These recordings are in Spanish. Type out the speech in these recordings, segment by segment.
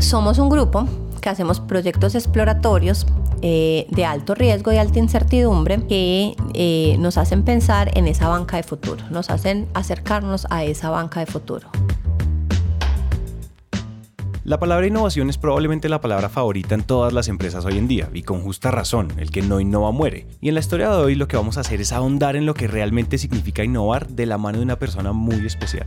Somos un grupo que hacemos proyectos exploratorios eh, de alto riesgo y alta incertidumbre que eh, nos hacen pensar en esa banca de futuro, nos hacen acercarnos a esa banca de futuro. La palabra innovación es probablemente la palabra favorita en todas las empresas hoy en día, y con justa razón, el que no innova muere. Y en la historia de hoy lo que vamos a hacer es ahondar en lo que realmente significa innovar de la mano de una persona muy especial.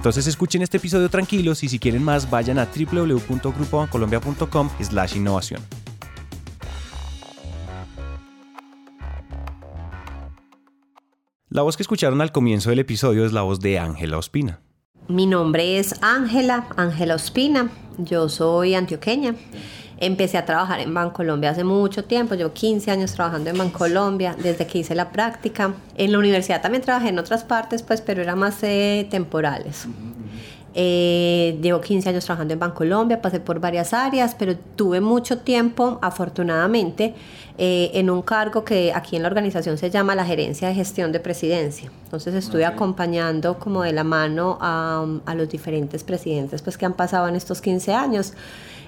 Entonces escuchen este episodio tranquilos y si quieren más vayan a www.grupobancolombia.com slash innovación. La voz que escucharon al comienzo del episodio es la voz de Ángela Ospina. Mi nombre es Ángela, Ángela Ospina, yo soy antioqueña. Empecé a trabajar en Bancolombia hace mucho tiempo, llevo 15 años trabajando en Bancolombia desde que hice la práctica. En la universidad también trabajé en otras partes, pues, pero era más eh, temporales. Eh, llevo 15 años trabajando en Bancolombia, pasé por varias áreas, pero tuve mucho tiempo, afortunadamente, eh, en un cargo que aquí en la organización se llama la gerencia de gestión de presidencia. Entonces estuve acompañando como de la mano a, a, los diferentes presidentes pues, que han pasado en estos 15 años.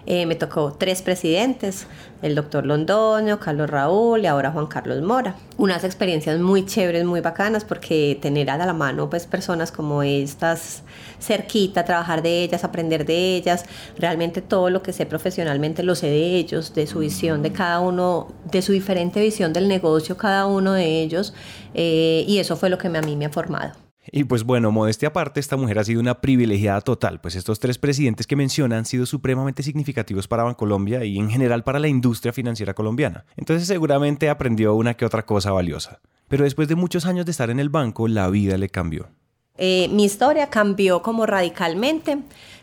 Eh, me tocó tres presidentes, el doctor Londoño, Carlos Raúl y ahora Juan Carlos Mora. Unas experiencias muy chéveres, muy bacanas, porque tener a la mano pues personas como estas cerquita, trabajar de ellas, aprender de ellas, realmente todo lo que sé profesionalmente lo sé de ellos, de su visión, de cada uno, de su diferente visión del negocio, cada uno de ellos, eh, y eso fue lo que a mí me ha formado. Y pues bueno, modestia aparte, esta mujer ha sido una privilegiada total, pues estos tres presidentes que menciona han sido supremamente significativos para Bancolombia y en general para la industria financiera colombiana. Entonces seguramente aprendió una que otra cosa valiosa. Pero después de muchos años de estar en el banco, la vida le cambió. Eh, mi historia cambió como radicalmente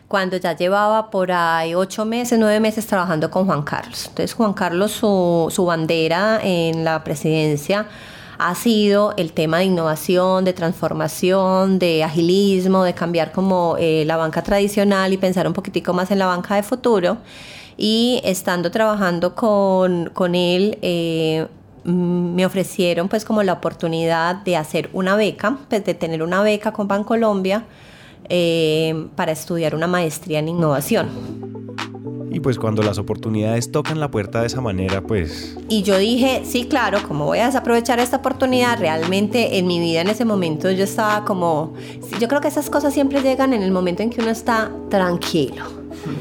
cuando ya llevaba por ahí ocho meses, nueve meses trabajando con Juan Carlos. Entonces Juan Carlos, su, su bandera en la presidencia ha sido el tema de innovación, de transformación, de agilismo, de cambiar como eh, la banca tradicional y pensar un poquitico más en la banca de futuro. Y estando trabajando con, con él, eh, mm, me ofrecieron pues como la oportunidad de hacer una beca, pues de tener una beca con Bancolombia eh, para estudiar una maestría en innovación. Y pues cuando las oportunidades tocan la puerta de esa manera, pues... Y yo dije, sí, claro, como voy a desaprovechar esta oportunidad, realmente en mi vida en ese momento yo estaba como... Yo creo que esas cosas siempre llegan en el momento en que uno está tranquilo,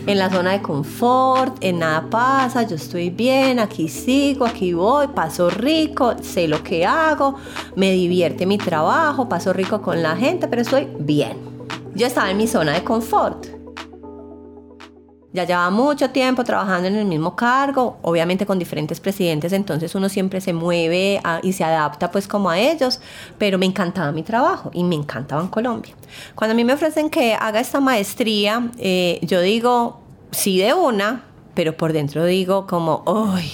en la zona de confort, en nada pasa, yo estoy bien, aquí sigo, aquí voy, paso rico, sé lo que hago, me divierte mi trabajo, paso rico con la gente, pero estoy bien. Yo estaba en mi zona de confort. Ya llevaba mucho tiempo trabajando en el mismo cargo, obviamente con diferentes presidentes, entonces uno siempre se mueve y se adapta pues como a ellos, pero me encantaba mi trabajo y me encantaba en Colombia. Cuando a mí me ofrecen que haga esta maestría, eh, yo digo sí de una, pero por dentro digo como, ¡ay!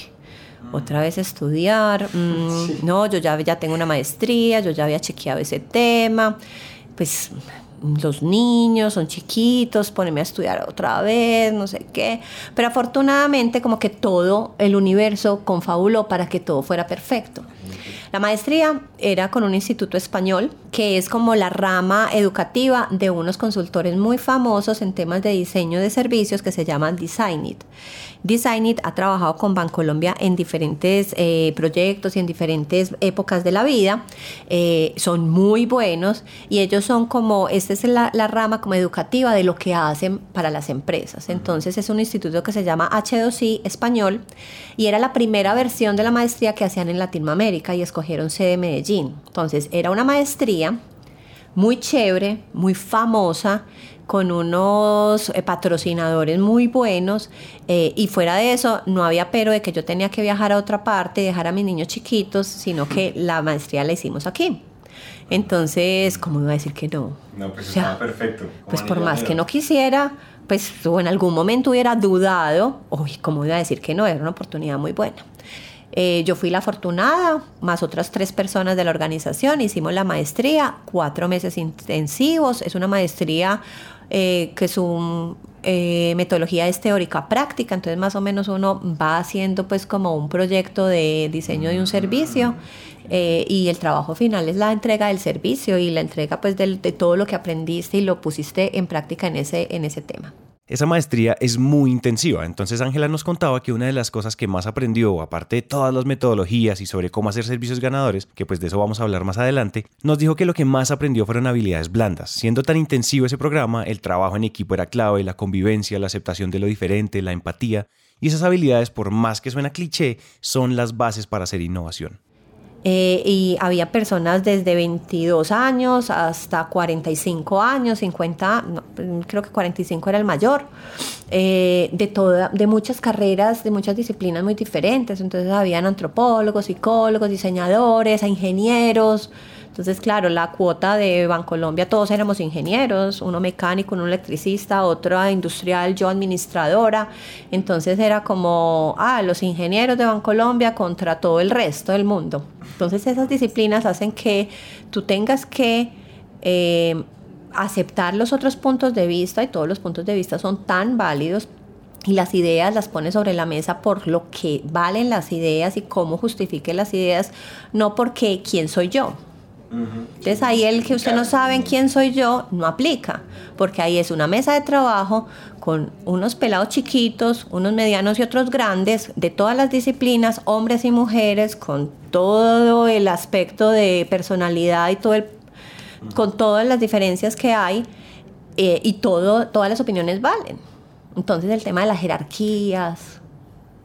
Otra vez estudiar, mm, no, yo ya, ya tengo una maestría, yo ya había chequeado ese tema, pues los niños son chiquitos, ponerme a estudiar otra vez, no sé qué. Pero afortunadamente como que todo el universo confabuló para que todo fuera perfecto. La maestría era con un instituto español que es como la rama educativa de unos consultores muy famosos en temas de diseño de servicios que se llaman Designit. Designit ha trabajado con Bancolombia en diferentes eh, proyectos y en diferentes épocas de la vida. Eh, son muy buenos y ellos son como, esta es la, la, rama como educativa de lo que hacen para las empresas. Entonces es un instituto que se llama H2I español y era la primera versión de la maestría que hacían en Latinoamérica y escogieron sede Medellín. Entonces era una maestría muy chévere, muy famosa, con unos eh, patrocinadores muy buenos eh, y fuera de eso no había pero de que yo tenía que viajar a otra parte, dejar a mis niños chiquitos, sino que la maestría la hicimos aquí. Entonces, ¿cómo iba a decir que no? No, pues estaba perfecto. Pues por más que no quisiera, pues o en algún momento hubiera dudado, uy, ¿cómo iba a decir que no? Era una oportunidad muy buena. Eh, yo fui la afortunada, más otras tres personas de la organización, hicimos la maestría, cuatro meses intensivos, es una maestría eh, que su eh, metodología es teórica práctica, entonces más o menos uno va haciendo pues como un proyecto de diseño de un servicio y el trabajo final es la entrega del servicio y la entrega pues de, de todo lo que aprendiste y lo pusiste en práctica en ese, en ese tema. Esa maestría es muy intensiva, entonces Ángela nos contaba que una de las cosas que más aprendió, aparte de todas las metodologías y sobre cómo hacer servicios ganadores, que pues de eso vamos a hablar más adelante, nos dijo que lo que más aprendió fueron habilidades blandas. Siendo tan intensivo ese programa, el trabajo en equipo era clave, la convivencia, la aceptación de lo diferente, la empatía, y esas habilidades, por más que suena cliché, son las bases para hacer innovación. Eh, y había personas desde 22 años hasta 45 años, 50, creo que 45 era el mayor, eh, de, toda, de muchas carreras, de muchas disciplinas muy diferentes. Entonces habían antropólogos, psicólogos, diseñadores, ingenieros. Entonces, claro, la cuota de Bancolombia, todos éramos ingenieros, uno mecánico, uno electricista, otro industrial, yo administradora. Entonces era como, ah, los ingenieros de Bancolombia contra todo el resto del mundo. Entonces esas disciplinas hacen que tú tengas que eh, aceptar los otros puntos de vista y todos los puntos de vista son tan válidos y las ideas las pones sobre la mesa por lo que valen las ideas y cómo justifique las ideas, no porque quién soy yo. Entonces ahí el que usted no sabe quién soy yo no aplica, porque ahí es una mesa de trabajo con unos pelados chiquitos, unos medianos y otros grandes, de todas las disciplinas, hombres y mujeres, con todo el aspecto de personalidad y todo el, con todas las diferencias que hay, eh, y todo, todas las opiniones valen. Entonces el tema de las jerarquías,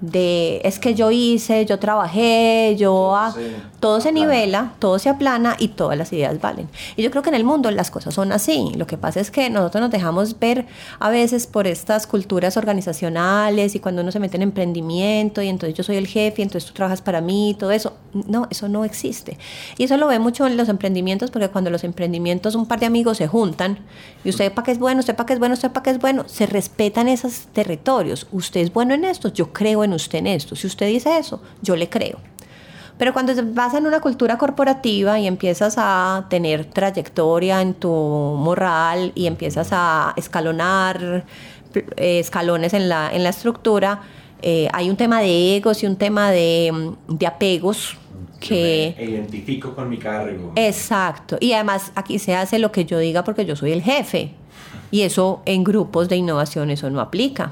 de es que yo hice, yo trabajé, yo todo se nivela, todo se aplana y todas las ideas valen. Y yo creo que en el mundo las cosas son así. Lo que pasa es que nosotros nos dejamos ver a veces por estas culturas organizacionales y cuando uno se mete en emprendimiento y entonces yo soy el jefe y entonces tú trabajas para mí y todo eso. No, eso no existe. Y eso lo ve mucho en los emprendimientos porque cuando los emprendimientos un par de amigos se juntan y usted para qué es bueno, usted para qué es bueno, usted para qué es bueno, se respetan esos territorios. Usted es bueno en esto, yo creo en usted en esto. Si usted dice eso, yo le creo. Pero cuando se basa en una cultura corporativa y empiezas a tener trayectoria en tu moral y empiezas a escalonar eh, escalones en la, en la estructura, eh, hay un tema de egos y un tema de, de apegos que... Me identifico con mi cargo. Exacto. Y además aquí se hace lo que yo diga porque yo soy el jefe. Y eso en grupos de innovación eso no aplica.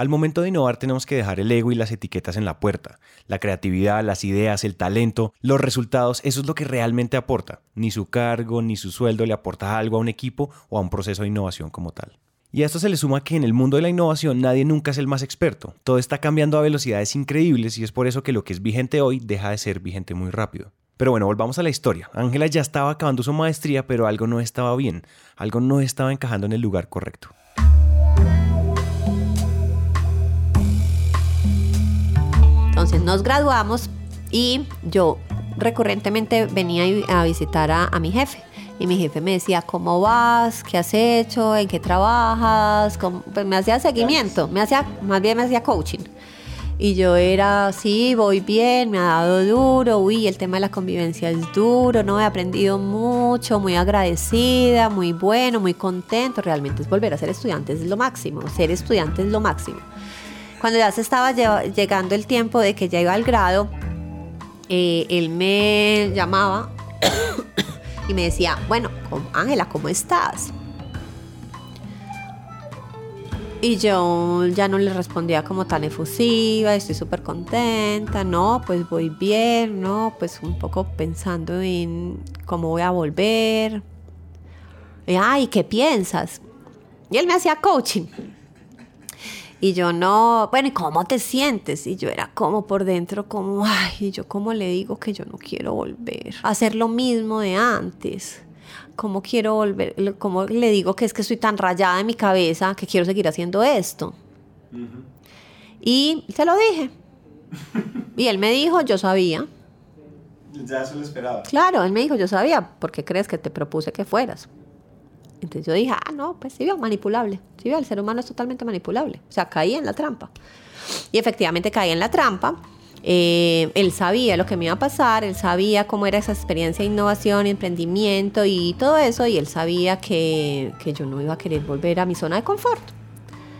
Al momento de innovar tenemos que dejar el ego y las etiquetas en la puerta. La creatividad, las ideas, el talento, los resultados, eso es lo que realmente aporta. Ni su cargo ni su sueldo le aporta algo a un equipo o a un proceso de innovación como tal. Y a esto se le suma que en el mundo de la innovación nadie nunca es el más experto. Todo está cambiando a velocidades increíbles y es por eso que lo que es vigente hoy deja de ser vigente muy rápido. Pero bueno, volvamos a la historia. Ángela ya estaba acabando su maestría, pero algo no estaba bien, algo no estaba encajando en el lugar correcto. Entonces nos graduamos y yo recurrentemente venía a visitar a, mi jefe. Y mi jefe me decía, ¿cómo vas? ¿Qué has hecho? ¿En qué trabajas? Pues me hacía seguimiento, me hacía, más bien me hacía coaching. Y yo era, sí, voy bien, me ha dado duro, uy, el tema de la convivencia es duro, no he aprendido mucho, muy agradecida, muy bueno, muy contento. Realmente es volver a ser estudiante, es lo máximo, ser estudiante es lo máximo. Cuando ya se estaba llegando el tiempo de que ya iba al grado, eh, él me llamaba y me decía, bueno, Ángela, ¿cómo estás? Y yo ya no le respondía como tan efusiva, estoy súper contenta, no, pues voy bien, no, pues un poco pensando en cómo voy a volver. Y, Ay, ¿qué piensas? Y él me hacía coaching. Y yo no, bueno, ¿y cómo te sientes? Y yo era como por dentro, como, ay, y yo cómo le digo que yo no quiero volver a hacer lo mismo de antes. ¿Cómo quiero volver? ¿Cómo le digo que es que estoy tan rayada en mi cabeza que quiero seguir haciendo esto? Y se lo dije. Y él me dijo, yo sabía. Ya se lo esperaba. Claro, él me dijo, yo sabía, ¿por qué crees que te propuse que fueras? Entonces yo dije, ah, no, pues sí veo, manipulable. Sí veo, el ser humano es totalmente manipulable. O sea, caí en la trampa. Y efectivamente caí en la trampa. Eh, él sabía lo que me iba a pasar, él sabía cómo era esa experiencia de innovación, emprendimiento y todo eso, y él sabía que, que yo no iba a querer volver a mi zona de confort.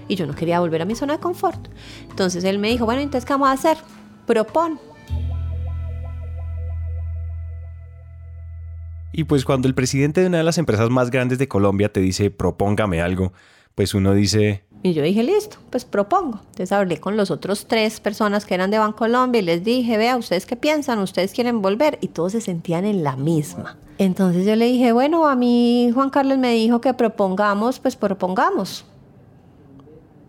Y yo no quería volver a mi zona de confort. Entonces él me dijo, bueno, entonces, ¿qué vamos a hacer? Propon. Y pues cuando el presidente de una de las empresas más grandes de Colombia te dice, propóngame algo, pues uno dice... Y yo dije, listo, pues propongo. Entonces hablé con los otros tres personas que eran de Bancolombia y les dije, vea, ¿ustedes qué piensan? ¿Ustedes quieren volver? Y todos se sentían en la misma. Entonces yo le dije, bueno, a mí Juan Carlos me dijo que propongamos, pues propongamos.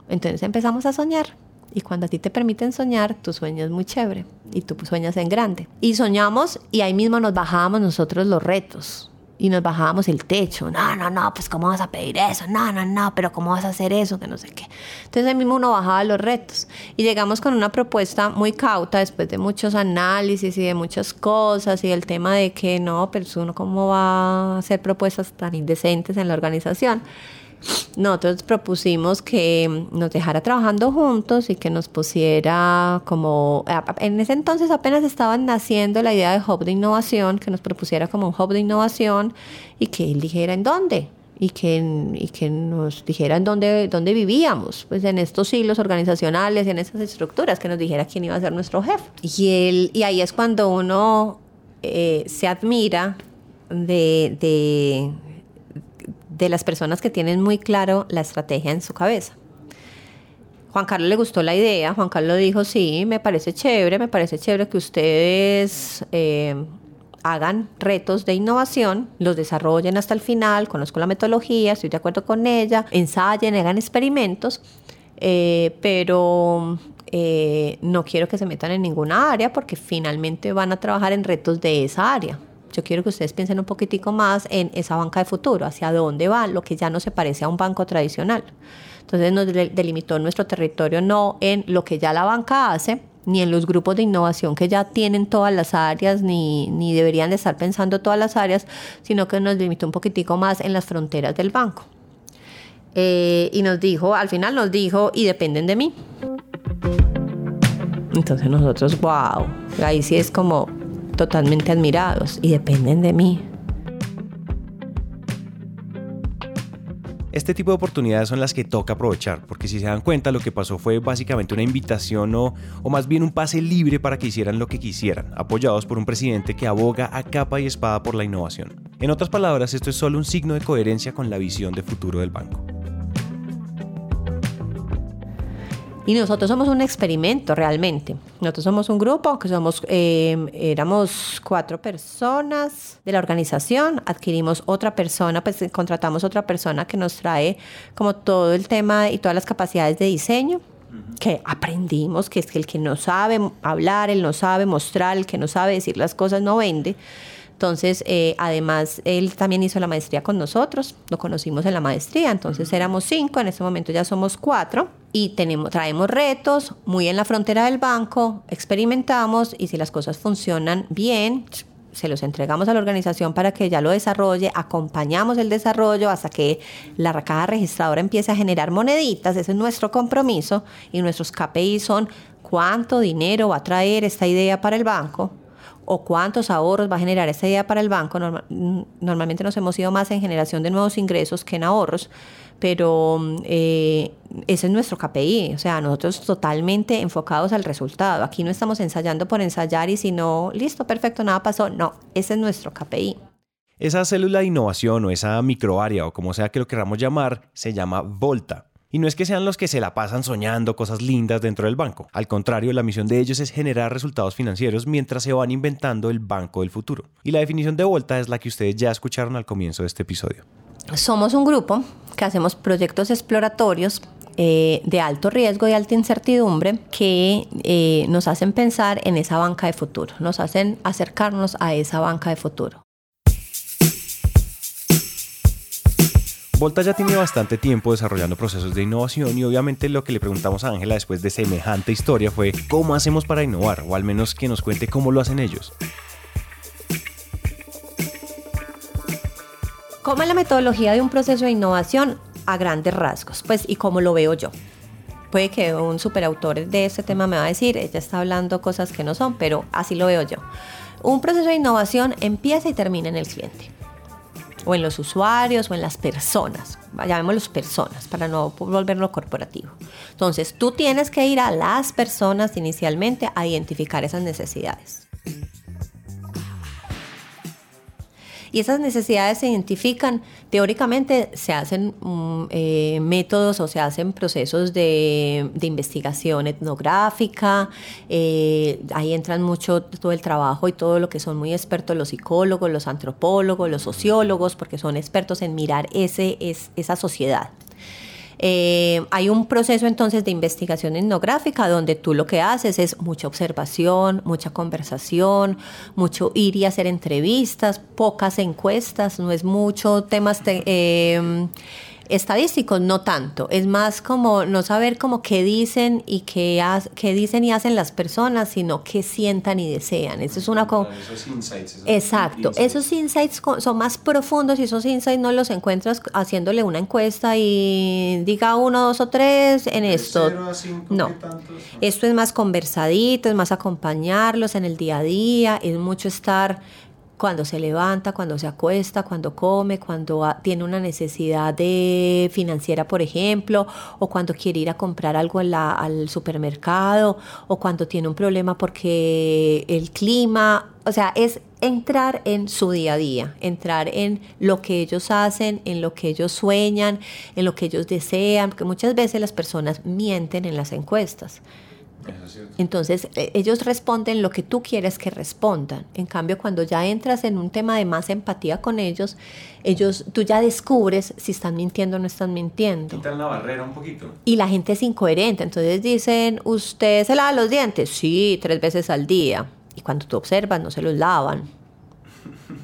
Entonces empezamos a soñar. Y cuando a ti te permiten soñar, tu sueño es muy chévere y tú sueñas en grande. Y soñamos y ahí mismo nos bajábamos nosotros los retos y nos bajábamos el techo. No, no, no, pues ¿cómo vas a pedir eso? No, no, no, pero ¿cómo vas a hacer eso? Que no sé qué. Entonces ahí mismo uno bajaba los retos y llegamos con una propuesta muy cauta después de muchos análisis y de muchas cosas y el tema de que no, pero uno cómo va a hacer propuestas tan indecentes en la organización nosotros propusimos que nos dejara trabajando juntos y que nos pusiera como, en ese entonces apenas estaban naciendo la idea de hub de innovación, que nos propusiera como un hub de innovación y que él dijera en dónde y que, y que nos dijera en dónde, dónde vivíamos, pues en estos hilos organizacionales, en esas estructuras, que nos dijera quién iba a ser nuestro jefe. Y, él, y ahí es cuando uno eh, se admira de, de de las personas que tienen muy claro la estrategia en su cabeza. Juan Carlos le gustó la idea, Juan Carlos dijo, sí, me parece chévere, me parece chévere que ustedes eh, hagan retos de innovación, los desarrollen hasta el final, conozco la metodología, estoy de acuerdo con ella, ensayen, hagan experimentos, eh, pero eh, no quiero que se metan en ninguna área porque finalmente van a trabajar en retos de esa área. Yo quiero que ustedes piensen un poquitico más en esa banca de futuro, hacia dónde va, lo que ya no se parece a un banco tradicional. Entonces nos delimitó nuestro territorio no en lo que ya la banca hace, ni en los grupos de innovación que ya tienen todas las áreas, ni, ni deberían de estar pensando todas las áreas, sino que nos limitó un poquitico más en las fronteras del banco. Eh, y nos dijo, al final nos dijo, y dependen de mí. Entonces nosotros, wow, ahí sí es como, totalmente admirados y dependen de mí. Este tipo de oportunidades son las que toca aprovechar, porque si se dan cuenta lo que pasó fue básicamente una invitación o, o, más bien un pase libre para que hicieran lo que quisieran, apoyados por un presidente que aboga a capa y espada por la innovación. En otras palabras, esto es solo un signo de coherencia con la visión de futuro del banco. Y nosotros somos un experimento realmente. Nosotros somos un grupo que somos, eh, éramos cuatro personas de la organización, adquirimos otra persona, pues contratamos otra persona que nos trae como todo el tema y todas las capacidades de diseño que aprendimos, que es que el que no sabe hablar, el no sabe mostrar, el que no sabe decir las cosas no vende. Entonces, eh, además, él también hizo la maestría con nosotros, lo conocimos en la maestría, entonces éramos cinco, en este momento ya somos cuatro y tenemos, traemos retos muy en la frontera del banco, experimentamos y si las cosas funcionan bien, se los entregamos a la organización para que ella lo desarrolle, acompañamos el desarrollo hasta que la caja registradora empiece a generar moneditas, ese es nuestro compromiso y nuestros KPI son cuánto dinero va a traer esta idea para el banco o cuántos ahorros va a generar esta idea para el banco. normalmente nos hemos ido más en generación de nuevos ingresos que en ahorros, pero eh, ese es nuestro KPI, o sea, nosotros totalmente enfocados al resultado. Aquí no estamos ensayando por ensayar y si no, listo, perfecto, nada pasó. No, ese es nuestro KPI. Esa célula de innovación o esa microárea o como sea que lo queramos llamar, se llama Volta y no es que sean los que se la pasan soñando cosas lindas dentro del banco. Al contrario, la misión de ellos es generar resultados financieros mientras se van inventando el banco del futuro. Y la definición de Volta es la que ustedes ya escucharon al comienzo de este episodio. Somos un grupo que hacemos proyectos exploratorios eh, de alto riesgo y alta incertidumbre que eh, nos hacen pensar en esa banca de futuro, nos hacen acercarnos a esa banca de futuro. Volta ya tiene bastante tiempo desarrollando procesos de innovación y obviamente lo que le preguntamos a Ángela después de semejante historia fue cómo hacemos para innovar o al menos que nos cuente cómo lo hacen ellos. ¿Cómo es la metodología de un proceso de innovación a grandes rasgos? Pues y cómo lo veo yo puede que un superautor de este tema me va a decir, ella está hablando cosas que no son, pero así lo veo yo. Un proceso de innovación empieza y termina en el cliente o en los usuarios, o en las personas, llamémoslos personas, para no volverlo corporativo. Entonces, tú tienes que ir a las personas inicialmente a identificar esas necesidades. Y esas necesidades se identifican. Teóricamente se hacen mm, eh, métodos o se hacen procesos de, investigación etnográfica, eh, ahí entran mucho todo el trabajo y todo lo que son muy expertos los psicólogos, los antropólogos, los sociólogos, porque son expertos en mirar ese, es, esa sociedad. Eh, hay un proceso entonces de investigación etnográfica donde tú lo que haces es mucha observación, mucha conversación, mucho ir y hacer entrevistas, pocas encuestas, no es mucho temas... Eh, estadísticos no tanto, es más como no saber como qué dicen y qué, qué dicen y hacen las personas, sino qué sientan y desean. Eso es una esos insights, Exacto, esos insights son más profundos y esos insights no los encuentras haciéndole una encuesta y diga uno, dos o tres en esto. no, esto es más conversadito, es más acompañarlos en el día a día, es mucho estar cuando se levanta, cuando se acuesta, cuando come, cuando tiene una necesidad financiera, por ejemplo, o cuando quiere ir a comprar algo al supermercado, o cuando tiene un problema porque el clima, o sea, es entrar en su día a día, entrar en lo que ellos hacen, en lo que ellos sueñan, en lo que ellos desean, porque muchas veces las personas mienten en las encuestas. Entonces, e, ellos responden lo que tú quieres que respondan. En cambio, cuando ya entras en un tema de más empatía con ellos, ellos, tú ya descubres si están mintiendo o no están mintiendo. Quitan la barrera un poquito. Y la gente es incoherente. Entonces dicen, ¿usted se lava los dientes? Sí, tres veces al día. Y cuando tú observas, no se los lavan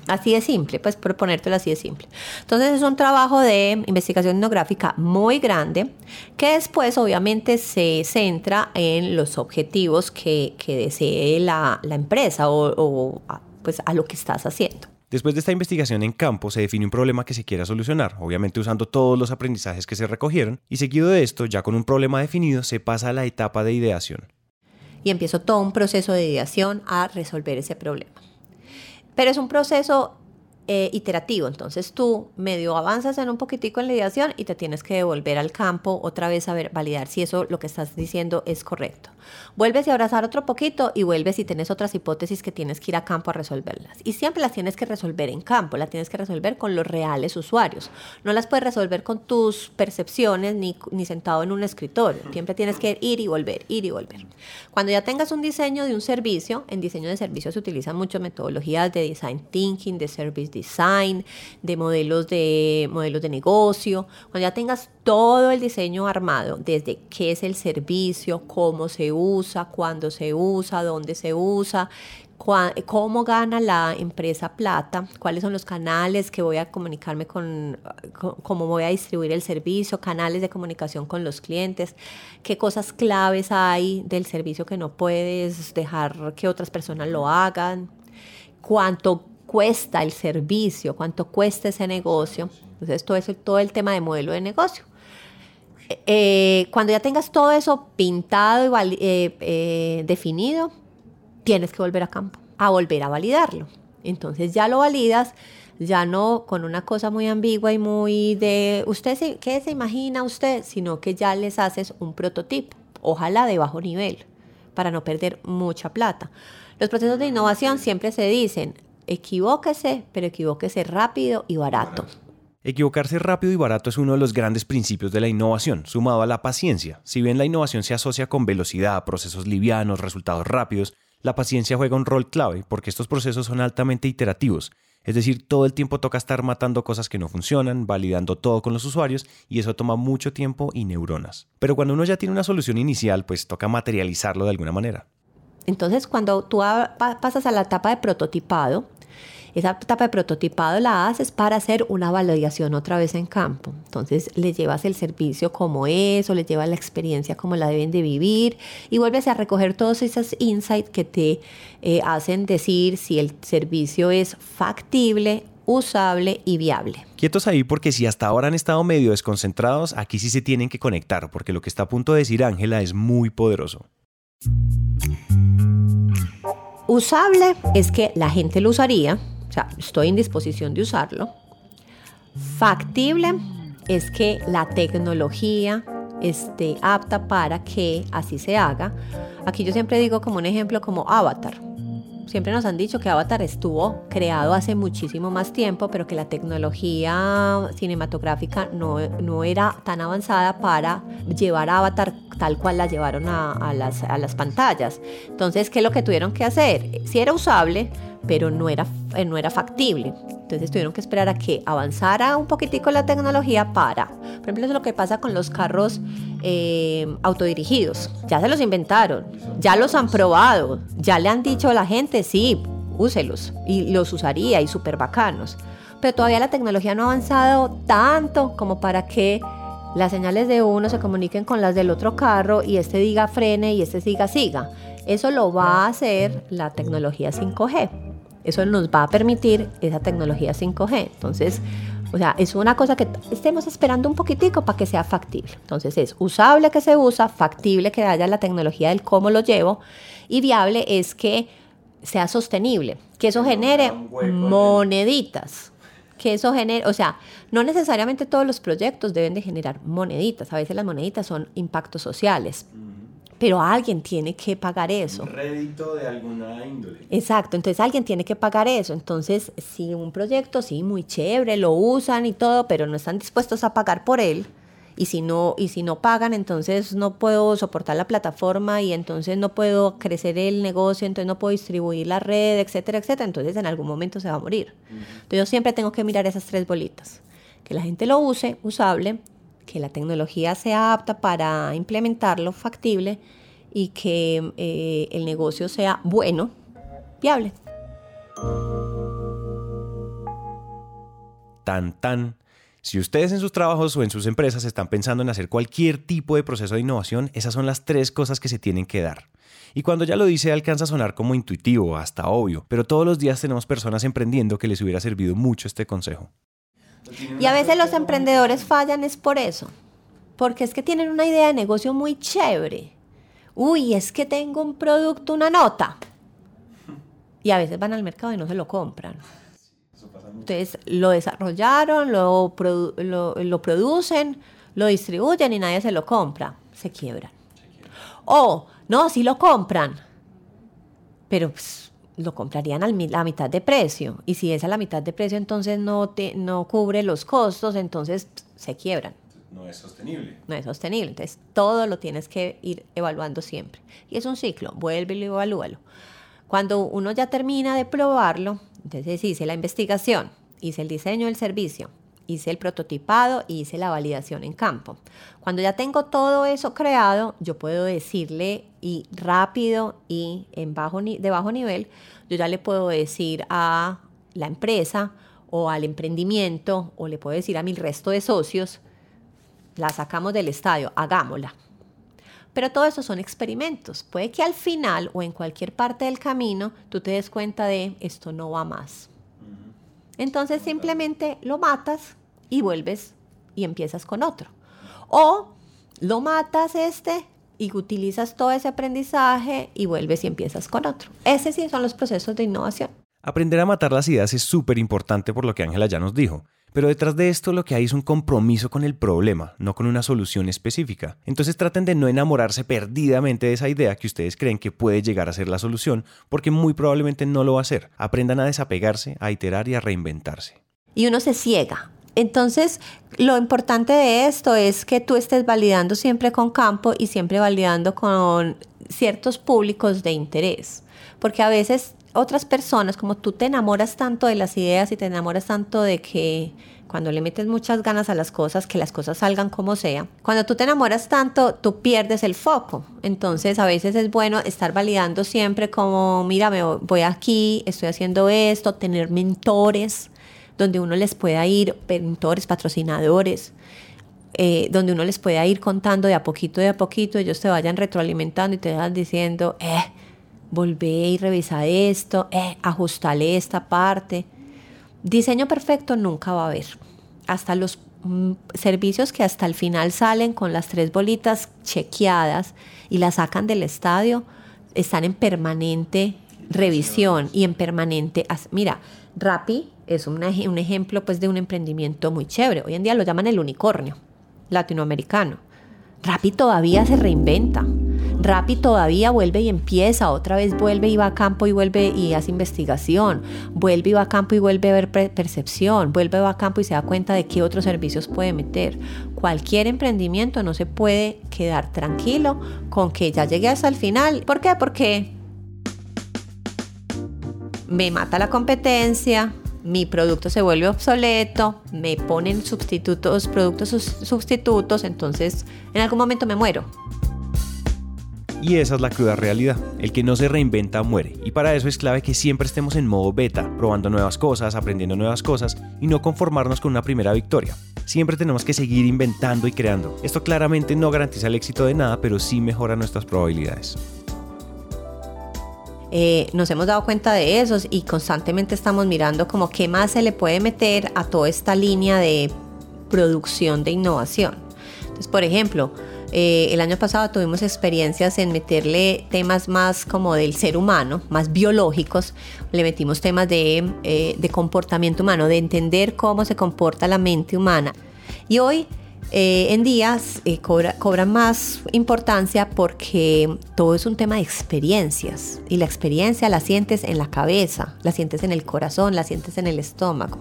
Así de simple, pues por ponértelo así de simple. Entonces es un trabajo de investigación etnográfica muy grande que después obviamente se centra en los objetivos que, desee la, empresa o, pues a lo que estás haciendo. Después de esta investigación en campo se define un problema que se quiera solucionar, obviamente usando todos los aprendizajes que se recogieron, y seguido de esto, ya con un problema definido, se pasa a la etapa de ideación. Y empiezo todo un proceso de ideación a resolver ese problema. Pero es un proceso eh, iterativo. Entonces tú medio avanzas en un poquitico en la ideación y te tienes que devolver al campo otra vez a ver, validar si eso lo que estás diciendo es correcto. Vuelves a abrazar otro poquito y vuelves y tienes otras hipótesis que tienes que ir a campo a resolverlas. Y siempre las tienes que resolver en campo, las tienes que resolver con los reales usuarios. No las puedes resolver con tus percepciones ni, ni sentado en un escritorio. Siempre tienes que ir y volver, ir y volver. Cuando ya tengas un diseño de un servicio, en diseño de servicio se utilizan mucho metodologías de design thinking, de service design, de modelos de, modelos de negocio. Cuando ya tengas todo el diseño armado, desde qué es el servicio, cómo se usa, cuándo se usa, dónde se usa, cómo gana la empresa plata, cuáles son los canales que voy a comunicarme con, cómo voy a distribuir el servicio, canales de comunicación con los clientes, qué cosas claves hay del servicio que no puedes dejar que otras personas lo hagan, cuánto cuesta el servicio, cuánto cuesta ese negocio. Entonces, todo eso, todo el tema de modelo de negocio. Eh, cuando ya tengas todo eso pintado y eh, eh, definido, tienes que volver a campo, a volver a validarlo. Entonces ya lo validas, ya no con una cosa muy ambigua y muy de usted qué se imagina usted, sino que ya les haces un prototipo, ojalá de bajo nivel, para no perder mucha plata. Los procesos de innovación siempre se dicen, equivóquese, pero equivóquese rápido y barato. Equivocarse rápido y barato es uno de los grandes principios de la innovación, sumado a la paciencia. Si bien la innovación se asocia con velocidad, procesos livianos, resultados rápidos, la paciencia juega un rol clave porque estos procesos son altamente iterativos. Es decir, todo el tiempo toca estar matando cosas que no funcionan, validando todo con los usuarios y eso toma mucho tiempo y neuronas. Pero cuando uno ya tiene una solución inicial, pues toca materializarlo de alguna manera. Entonces, cuando tú pasas a la etapa de prototipado, esa etapa de prototipado la haces para hacer una validación otra vez en campo. Entonces le llevas el servicio como es o le llevas la experiencia como la deben de vivir y vuelves a recoger todos esos insights que te eh, hacen decir si el servicio es factible usable y viable. Quietos ahí porque si hasta ahora han estado medio desconcentrados, aquí sí se tienen que conectar porque lo que está a punto de decir Ángela es muy poderoso. Usable es que la gente lo usaría, estoy en disposición de usarlo. Factible es que la tecnología esté apta para que así se haga. Aquí yo siempre digo como un ejemplo como Avatar. Siempre nos han dicho que Avatar estuvo creado hace muchísimo más tiempo, pero que la tecnología cinematográfica no, no era tan avanzada para llevar a Avatar tal cual la llevaron a, a, las, a las pantallas. Entonces, ¿qué es lo que tuvieron que hacer? Si era usable, pero no era, eh, no era factible. Entonces tuvieron que esperar a que avanzara un poquitico la tecnología para, por ejemplo, eso es lo que pasa con los carros eh, autodirigidos. Ya se los inventaron, ya los han probado, ya le han dicho a la gente, sí, úselos, y los usaría y súper bacanos. Pero todavía la tecnología no ha avanzado tanto como para que las señales de uno se comuniquen con las del otro carro y este diga frene y este diga siga. Eso lo va a hacer la tecnología 5G. Eso nos va a permitir esa tecnología 5G. Entonces, o sea, es una cosa que estemos esperando un poquitico para que sea factible. Entonces es usable que se usa, factible que haya la tecnología del cómo lo llevo y viable es que sea sostenible, que eso genere moneditas que eso genere, o sea, no necesariamente todos los proyectos deben de generar moneditas, a veces las moneditas son impactos sociales. Pero alguien tiene que pagar eso. Un rédito de alguna índole. Exacto, entonces alguien tiene que pagar eso. Entonces, si un proyecto, sí, muy chévere, lo usan y todo, pero no están dispuestos a pagar por él, y si no y si no pagan entonces no puedo soportar la plataforma y entonces no puedo crecer el negocio entonces no puedo distribuir la red etcétera etcétera entonces en algún momento se va a morir entonces yo siempre tengo que mirar esas tres bolitas que la gente lo use usable que la tecnología sea apta para implementarlo factible y que eh, el negocio sea bueno viable tan tan si ustedes en sus trabajos o en sus empresas están pensando en hacer cualquier tipo de proceso de innovación, esas son las tres cosas que se tienen que dar. Y cuando ya lo dice alcanza a sonar como intuitivo, hasta obvio, pero todos los días tenemos personas emprendiendo que les hubiera servido mucho este consejo. Y a veces los emprendedores fallan es por eso, porque es que tienen una idea de negocio muy chévere. Uy, es que tengo un producto, una nota. Y a veces van al mercado y no se lo compran. Entonces lo desarrollaron, lo, producen, lo distribuyen y nadie se lo compra. Se quiebran. O, no, sí lo compran, pero pues, lo comprarían a la mitad de precio. Y si es a la mitad de precio, entonces no, te, no cubre los costos, entonces se quiebran. No es sostenible. No es sostenible. Entonces todo lo tienes que ir evaluando siempre. Y es un ciclo, vuelve y evalúalo. Cuando uno ya termina de probarlo, entonces hice la investigación, hice el diseño del servicio, hice el prototipado y hice la validación en campo. Cuando ya tengo todo eso creado, yo puedo decirle y rápido y en bajo de bajo nivel, yo ya le puedo decir a la empresa o al emprendimiento o le puedo decir a mi resto de socios, la sacamos del estadio, hagámosla. Pero todo eso son experimentos. Puede que al final o en cualquier parte del camino tú te des cuenta de esto no va más. Entonces simplemente lo matas y vuelves y empiezas con otro. O lo matas este y utilizas todo ese aprendizaje y vuelves y empiezas con otro. Ese sí son los procesos de innovación. Aprender a matar las ideas es súper importante por lo que Ángela ya nos dijo. Pero detrás de esto lo que hay es un compromiso con el problema, no con una solución específica. Entonces traten de no enamorarse perdidamente de esa idea que ustedes creen que puede llegar a ser la solución, porque muy probablemente no lo va a ser. Aprendan a desapegarse, a iterar y a reinventarse. Y uno se ciega. Entonces, lo importante de esto es que tú estés validando siempre con campo y siempre validando con ciertos públicos de interés. Porque a veces otras personas, como tú te enamoras tanto de las ideas y te enamoras tanto de que cuando le metes muchas ganas a las cosas, que las cosas salgan como sea, cuando tú te enamoras tanto, tú pierdes el foco. Entonces a veces es bueno estar validando siempre como, mira, me voy aquí, estoy haciendo esto, tener mentores donde uno les pueda ir, mentores, patrocinadores, eh, donde uno les pueda ir contando de a poquito, de a poquito, ellos te vayan retroalimentando y te van diciendo, eh, volvé y revisa esto, eh, ajustale esta parte. diseño perfecto nunca va a haber. Hasta los mm, servicios que hasta el final salen con las tres bolitas chequeadas y las sacan del estadio, están en permanente revisión y en permanente... Mira, Rappi es un, ejemplo pues, de un emprendimiento muy chévere. Hoy en día lo llaman el unicornio latinoamericano. Rappi todavía se reinventa. Rappi todavía vuelve y empieza, otra vez vuelve y va a campo y vuelve y hace investigación, vuelve y va a campo y vuelve a ver percepción, vuelve y va a campo y se da cuenta de qué otros servicios puede meter. Cualquier emprendimiento no se puede quedar tranquilo con que ya llegué hasta el final. ¿Por qué? Porque me mata la competencia, mi producto se vuelve obsoleto, me ponen sustitutos, productos sustitutos, entonces en algún momento me muero. Y esa es la cruda realidad. El que no se reinventa muere. Y para eso es clave que siempre estemos en modo beta, probando nuevas cosas, aprendiendo nuevas cosas y no conformarnos con una primera victoria. Siempre tenemos que seguir inventando y creando. Esto claramente no garantiza el éxito de nada, pero sí mejora nuestras probabilidades. Eh, nos hemos dado cuenta de eso y constantemente estamos mirando como qué más se le puede meter a toda esta línea de producción de innovación. Entonces, por ejemplo, eh, el año pasado tuvimos experiencias en meterle temas más como del ser humano, más biológicos. Le metimos temas de, eh, de comportamiento humano, de entender cómo se comporta la mente humana. Y hoy eh, en días eh, cobra, más importancia porque todo es un tema de experiencias y la experiencia la sientes en la cabeza, la sientes en el corazón, la sientes en el estómago.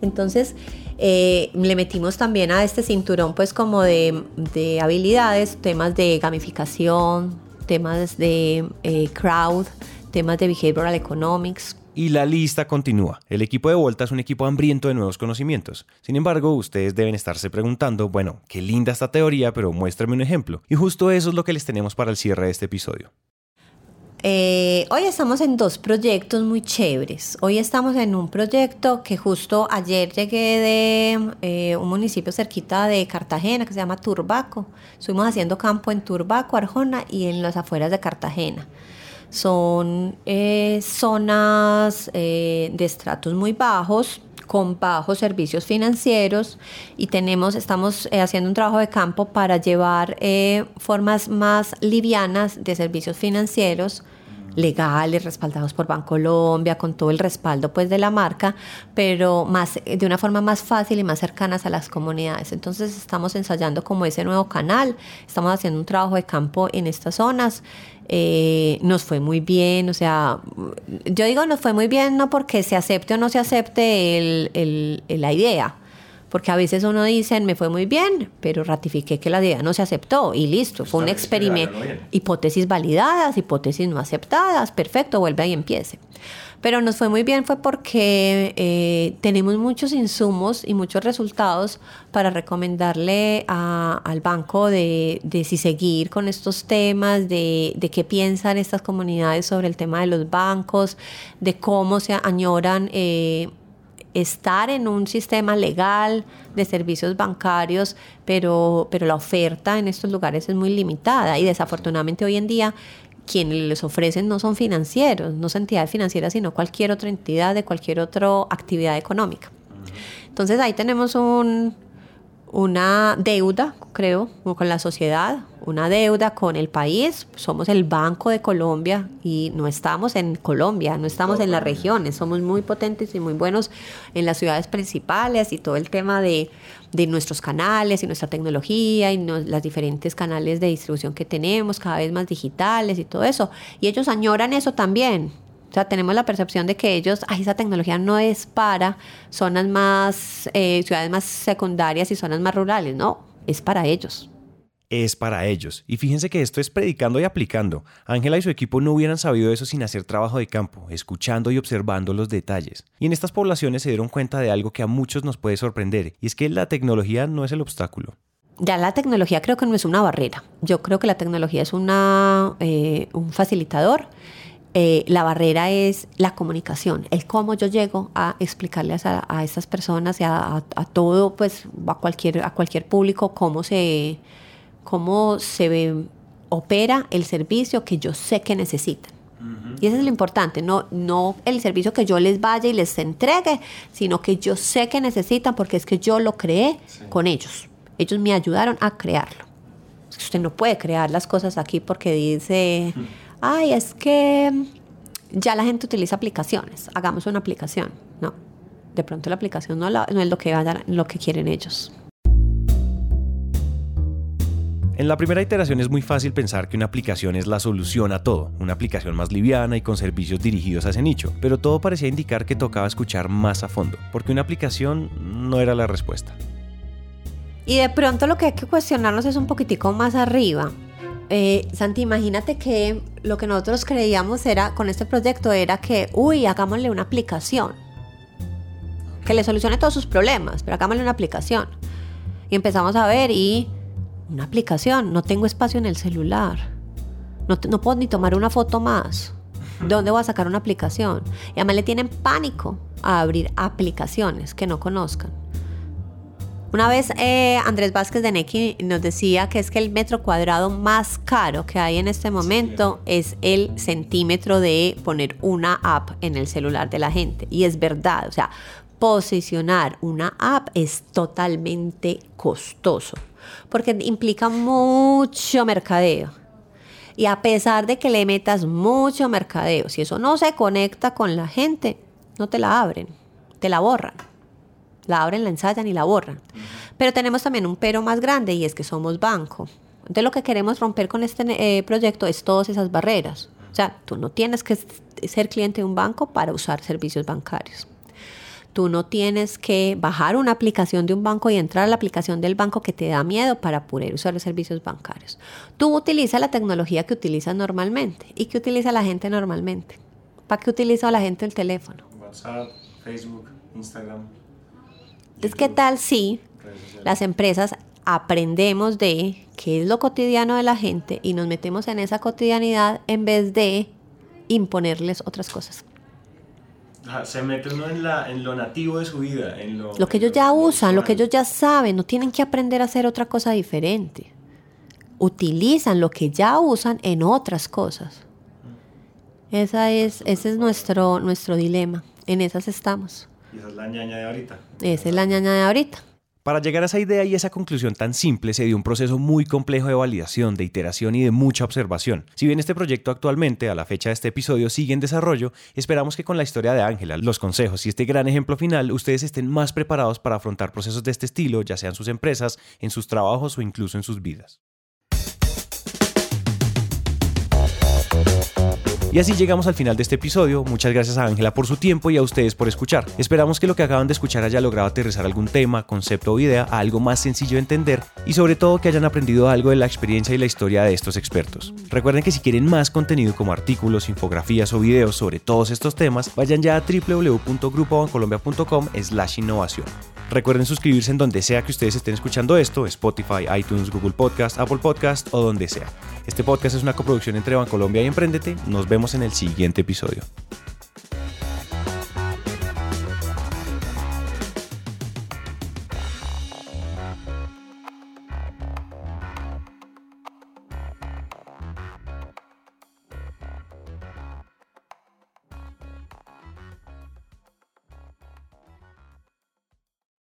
Entonces eh, le metimos también a este cinturón pues como de, de habilidades, temas de gamificación, temas de crowd, temas de behavioral economics, y la lista continúa. El equipo de Volta es un equipo hambriento de nuevos conocimientos. Sin embargo, ustedes deben estarse preguntando, bueno, qué linda esta teoría, pero muéstrame un ejemplo. Y justo eso es lo que les tenemos para el cierre de este episodio. Eh, hoy estamos en dos proyectos muy chéveres. Hoy estamos en un proyecto que justo ayer llegué de eh, un municipio cerquita de Cartagena que se llama Turbaco. Estuvimos haciendo campo en Turbaco, Arjona y en las afueras de Cartagena. Son eh, zonas eh, de estratos muy bajos, con bajos servicios financieros y tenemos, estamos haciendo un trabajo de campo para llevar formas más livianas de servicios financieros legales, respaldados por Bancolombia, con todo el respaldo pues de la marca, pero más de una forma más fácil y más cercanas a las comunidades. Entonces estamos ensayando como ese nuevo canal, estamos haciendo un trabajo de campo en estas zonas. Eh, nos fue muy bien, o sea, yo digo nos fue muy bien no porque se acepte o no se acepte el, la idea, porque a veces uno dice, me fue muy bien, pero ratifiqué que la idea no se aceptó y listo, fue un experimento. Hipótesis validadas, hipótesis no aceptadas, perfecto, vuelve y empiece. Pero nos fue muy bien fue porque eh, tenemos muchos insumos y muchos resultados para recomendarle al banco de, si seguir con estos temas, de, de, qué piensan estas comunidades sobre el tema de los bancos, de cómo se añoran. Eh, estar en un sistema legal de servicios bancarios, pero, pero la oferta en estos lugares es muy limitada y desafortunadamente hoy en día quienes les ofrecen no son financieros, no son entidades financieras, sino cualquier otra entidad de cualquier otra actividad económica. Entonces ahí tenemos un, una deuda, creo, con la sociedad, una deuda con el país. Somos el Banco de Colombia y no estamos en Colombia, no estamos en las regiones, somos muy potentes y muy buenos en las ciudades principales y todo el tema de, de nuestros canales y nuestra tecnología y las diferentes canales de distribución que tenemos, cada vez más digitales y todo eso. Y ellos añoran eso también sea, tenemos la percepción de que ellos, ay, esa tecnología no es para zonas más, eh, ciudades más secundarias y zonas más rurales, no, es para ellos. Es para ellos. Y fíjense que esto es predicando y aplicando. Ángela y su equipo no hubieran sabido eso sin hacer trabajo de campo, escuchando y observando los detalles. Y en estas poblaciones se dieron cuenta de algo que a muchos nos puede sorprender, y es que la tecnología no es el obstáculo ya la tecnología creo que no es una barrera. Yo creo que la tecnología es una, eh, un facilitador eh, la barrera es la comunicación, el cómo yo llego a explicarles a, a estas personas y a, todo, pues a cualquier, a cualquier público, cómo se, cómo se opera el servicio que yo sé que necesitan. Y eso es lo importante, no, no el servicio que yo les vaya y les entregue, sino que yo sé que necesitan porque es que yo lo creé con ellos. Ellos me ayudaron a crearlo. Usted no puede crear las cosas aquí porque dice, ay, es que ya la gente utiliza aplicaciones, hagamos una aplicación. No, de pronto la aplicación no, no es lo que, lo que quieren ellos. En la primera iteración es muy fácil pensar que una aplicación es la solución a todo, una aplicación más liviana y con servicios dirigidos a ese nicho, pero todo parecía indicar que tocaba escuchar más a fondo, porque una aplicación no era la respuesta. Y de pronto lo que hay que cuestionarnos es un poquitico más arriba. Eh, Santi, imagínate que lo que nosotros creíamos era con este proyecto era que, uy, hagámosle una aplicación que le solucione todos sus problemas, pero hagámosle una aplicación. Y empezamos a ver y una aplicación, no tengo espacio en el celular. No, no puedo ni tomar una foto más. ¿Dónde voy a sacar una aplicación? Y además le tienen pánico a abrir aplicaciones que no conozcan. Una vez eh, Andrés Vázquez de Nequi nos decía que es que el metro cuadrado más caro que hay en este momento es el centímetro de poner una app en el celular de la gente. Y es verdad, o sea, posicionar una app es totalmente costoso porque implica mucho mercadeo. Y a pesar de que le metas mucho mercadeo, si eso no se conecta con la gente, no te la abren, te la borran. La abren, la ensayan y la borran. Pero tenemos también un pero más grande y es que somos banco. Entonces lo que queremos romper con este eh, proyecto es todas esas barreras. O sea, tú no tienes que ser cliente de un banco para usar servicios bancarios. Tú no tienes que bajar una aplicación de un banco y entrar a la aplicación del banco que te da miedo para poder usar los servicios bancarios. Tú utilizas la tecnología que utilizas normalmente y que utiliza la gente normalmente. ¿Para qué utiliza la gente el teléfono? WhatsApp, Facebook, Instagram. Entonces, ¿qué tal si las empresas aprendemos de qué es lo cotidiano de la gente y nos metemos en esa cotidianidad en vez de imponerles otras cosas? se mete uno en, lo nativo de su vida, en lo, lo que ellos ya usan, lo que ellos ya saben, no tienen que aprender a hacer otra cosa diferente. Utilizan lo que ya usan en otras cosas. Esa es, ese es nuestro, nuestro dilema. En esas estamos. Y esa es la ñaña de ahorita. Esa es la ñaña de ahorita. Para llegar a esa idea y esa conclusión tan simple se dio un proceso muy complejo de validación, de iteración y de mucha observación. Si bien este proyecto actualmente, a la fecha de este episodio, sigue en desarrollo, esperamos que con la historia de Ángela, los consejos y este gran ejemplo final, ustedes estén más preparados para afrontar procesos de este estilo, ya sean sus empresas, en sus trabajos o incluso en sus vidas. Y así llegamos al final de este episodio. Muchas gracias a Ángela por su tiempo y a ustedes por escuchar. Esperamos que lo que acaban de escuchar haya logrado aterrizar algún tema, concepto o idea a algo más sencillo de entender y sobre todo que hayan aprendido algo de la experiencia y la historia de estos expertos. Recuerden que si quieren más contenido como artículos, infografías o videos sobre todos estos temas, vayan ya a www.grupobancolombia.com slash innovación. Recuerden suscribirse en donde sea que ustedes estén escuchando esto, Spotify, iTunes, Google Podcast, Apple Podcast o donde sea. Este podcast es una coproducción entre Bancolombia y Emprendete. Nos vemos en el siguiente episodio.